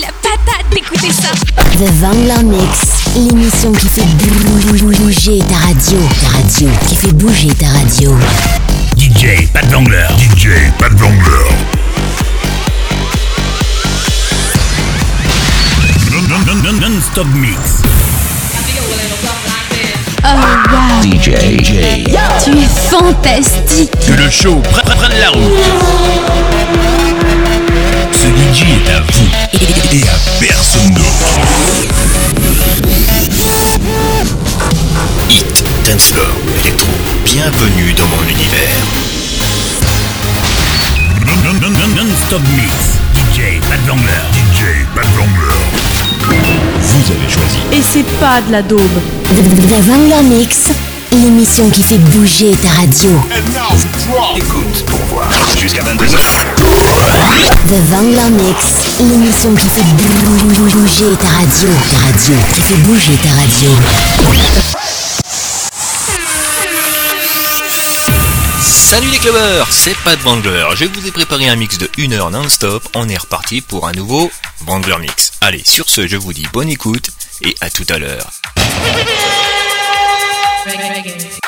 la patate d'écouter ça. The Vangler Mix, l'émission qui fait bouger ta radio. Ta radio, qui fait bouger ta radio. DJ, pas de Vangler. DJ, pas de Vangler. Non-stop mix. Oh wow. DJ. DJ. Tu es fantastique. Que le show prenne la route. Ce DJ est à vous et à personne d'autre. Hit, dancefloor, électro, bienvenue dans mon univers. Non-stop mix. DJ, de Vangler. DJ, de Vangler. Vous avez choisi. Et c'est pas de la daube. The Vangler Mix, l'émission qui fait bouger ta radio. Écoute pour voir. Jusqu'à 22h. The Vangler Mix, l'émission qui fait bouger ta radio. Ta radio, qui fait bouger ta radio. Salut les clubbers, c'est pas de Wrangler. Je vous ai préparé un mix de 1 heure non-stop. On est reparti pour un nouveau Wrangler Mix. Allez, sur ce, je vous dis bonne écoute et à tout à l'heure. reggae.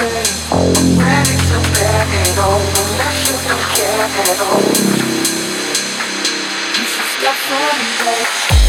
babe. I'm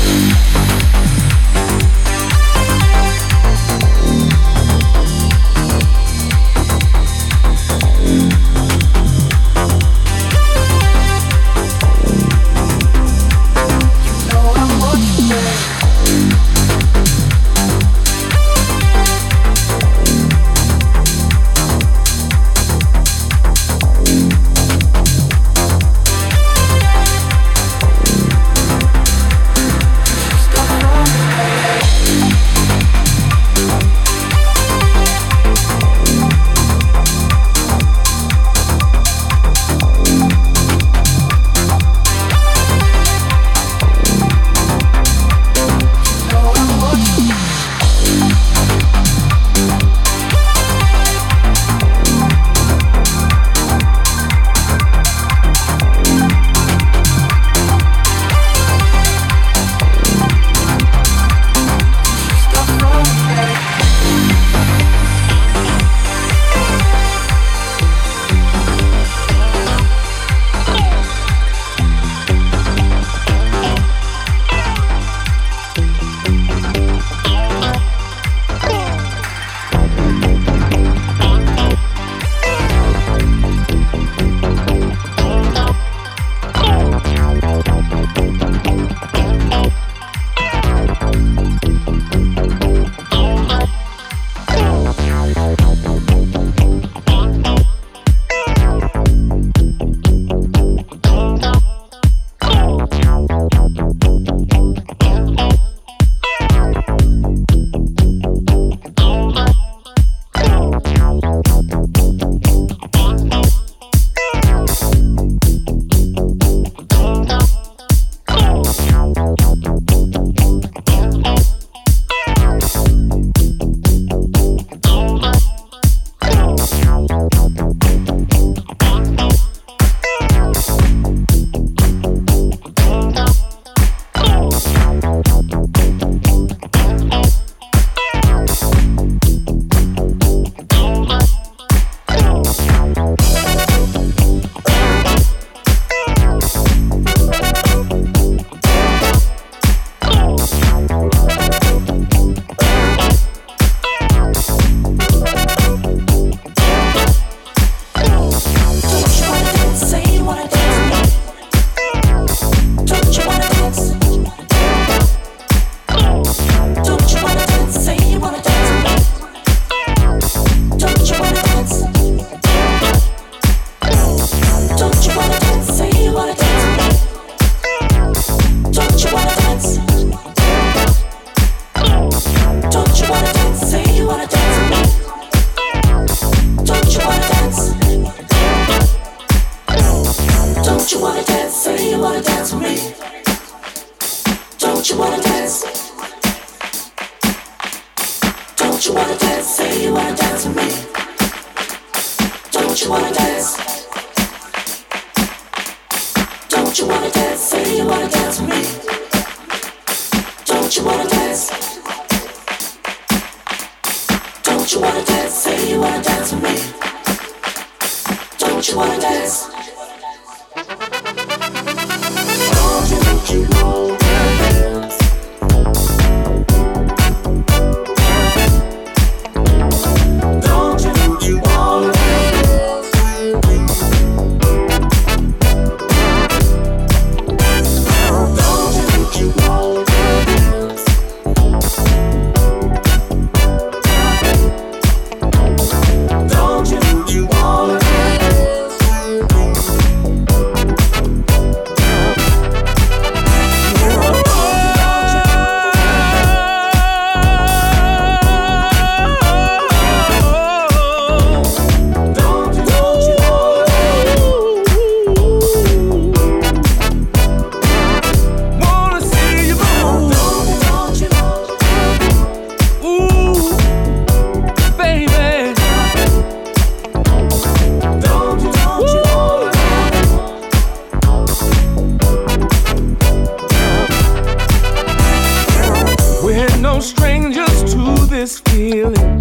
this feeling.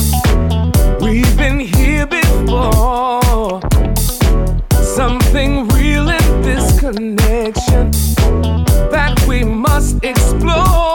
We've been here before. Something real in this connection that we must explore.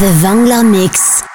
The Vangler Mix.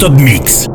Stop Mix.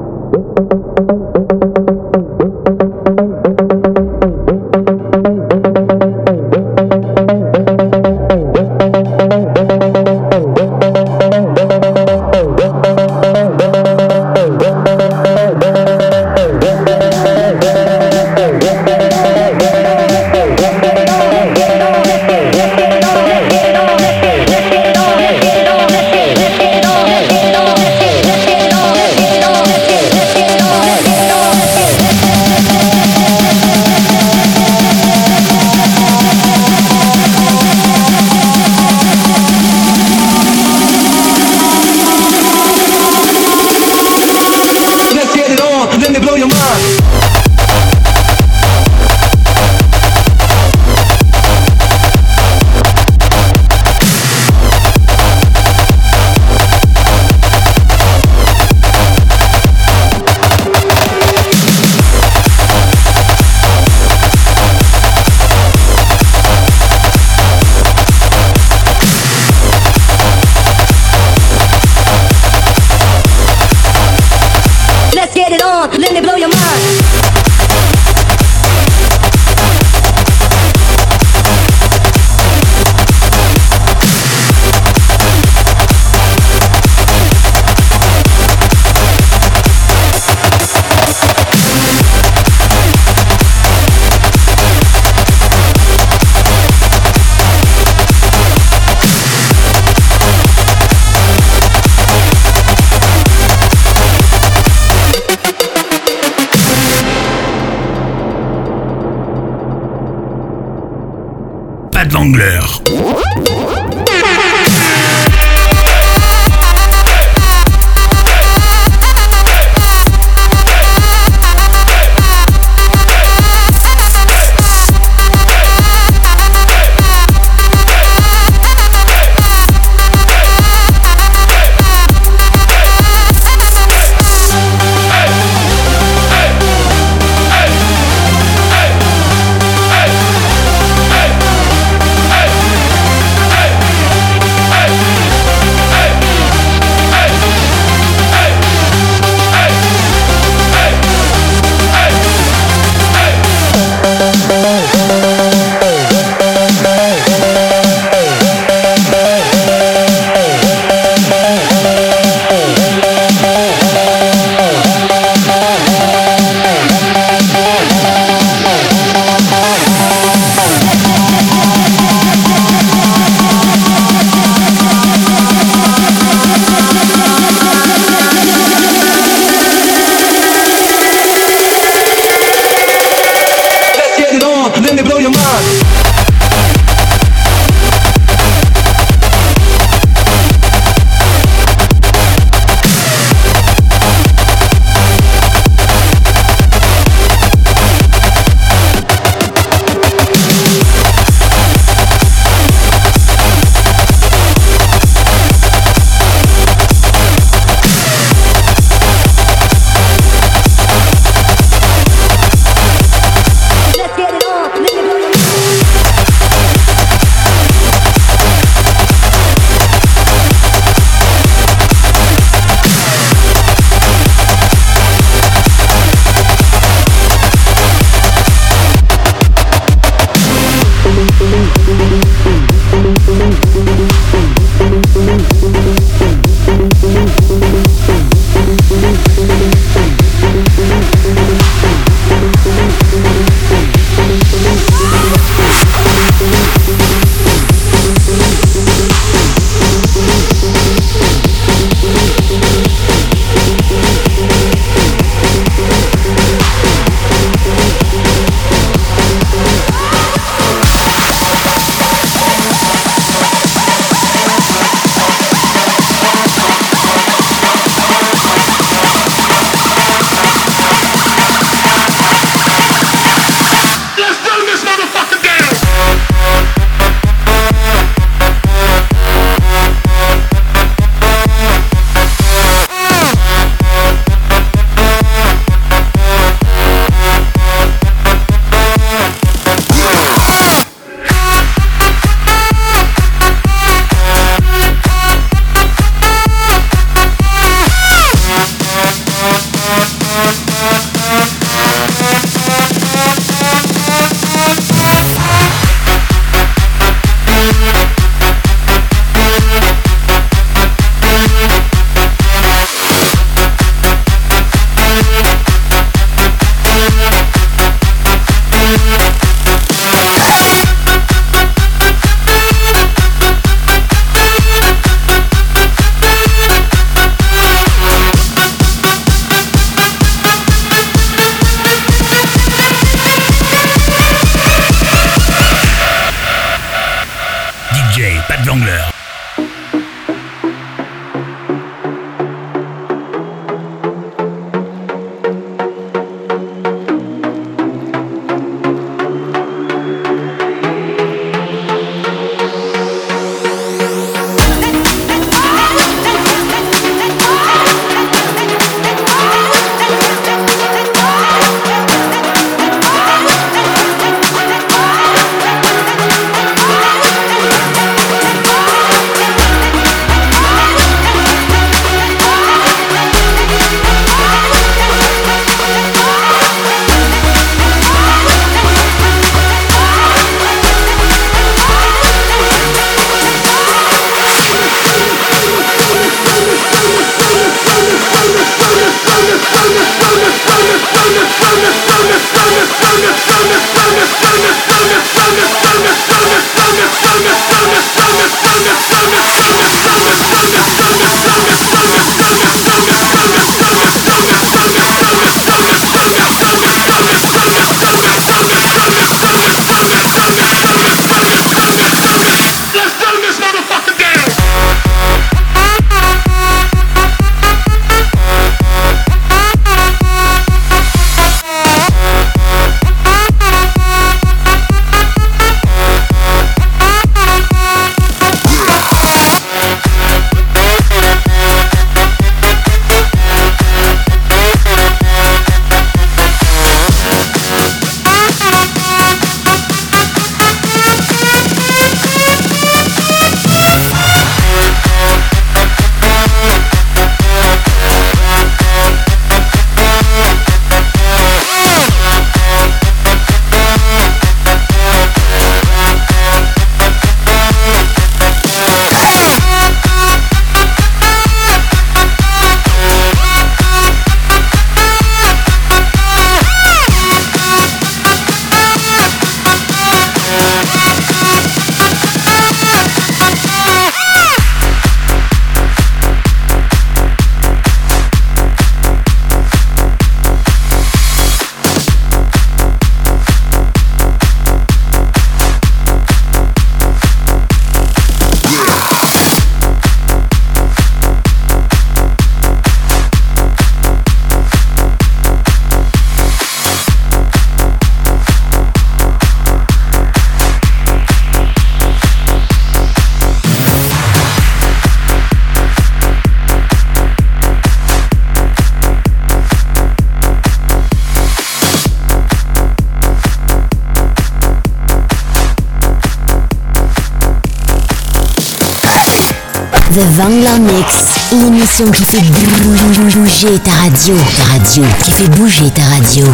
qui fait bouger ta radio. Ta radio. Qui fait bouger ta radio.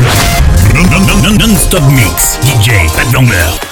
Non-stop non, non, non, mix. DJ, pas de longueur.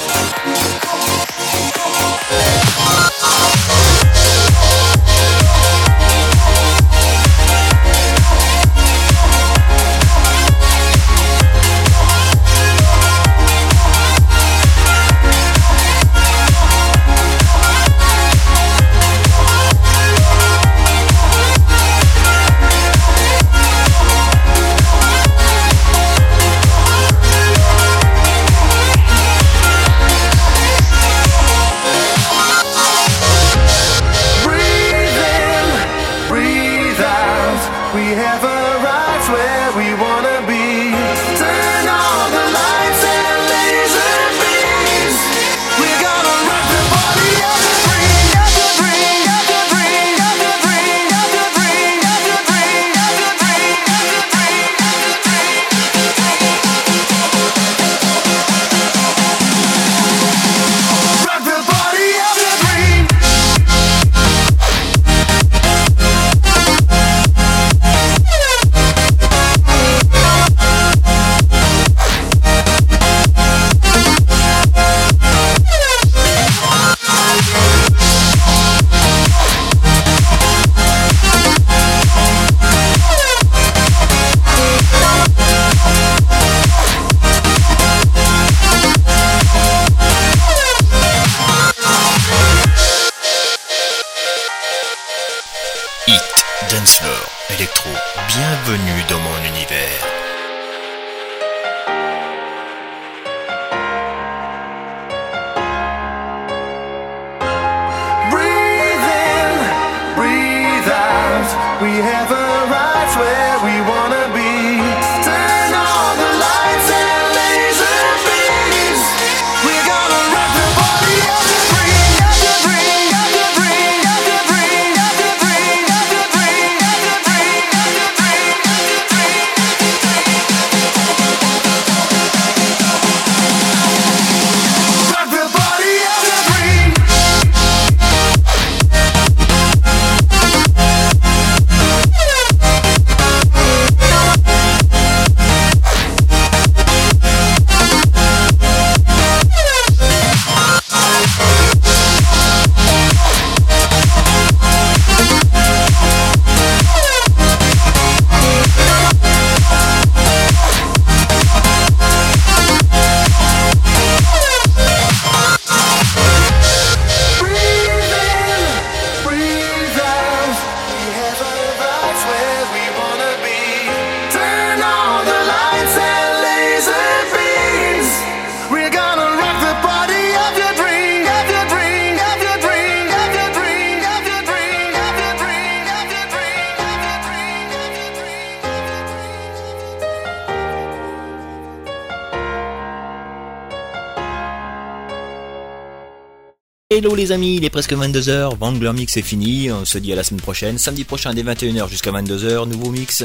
Hello les amis, il est presque 22h, Vangler Mix est fini, on se dit à la semaine prochaine, samedi prochain dès 21h jusqu'à 22h, nouveau mix,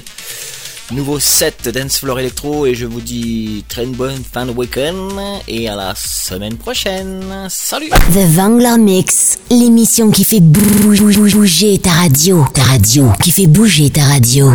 nouveau set Dance Floor Electro et je vous dis très bonne fin de week-end et à la semaine prochaine, salut! The Vangler Mix, l'émission qui fait bouger ta radio, ta radio, qui fait bouger ta radio.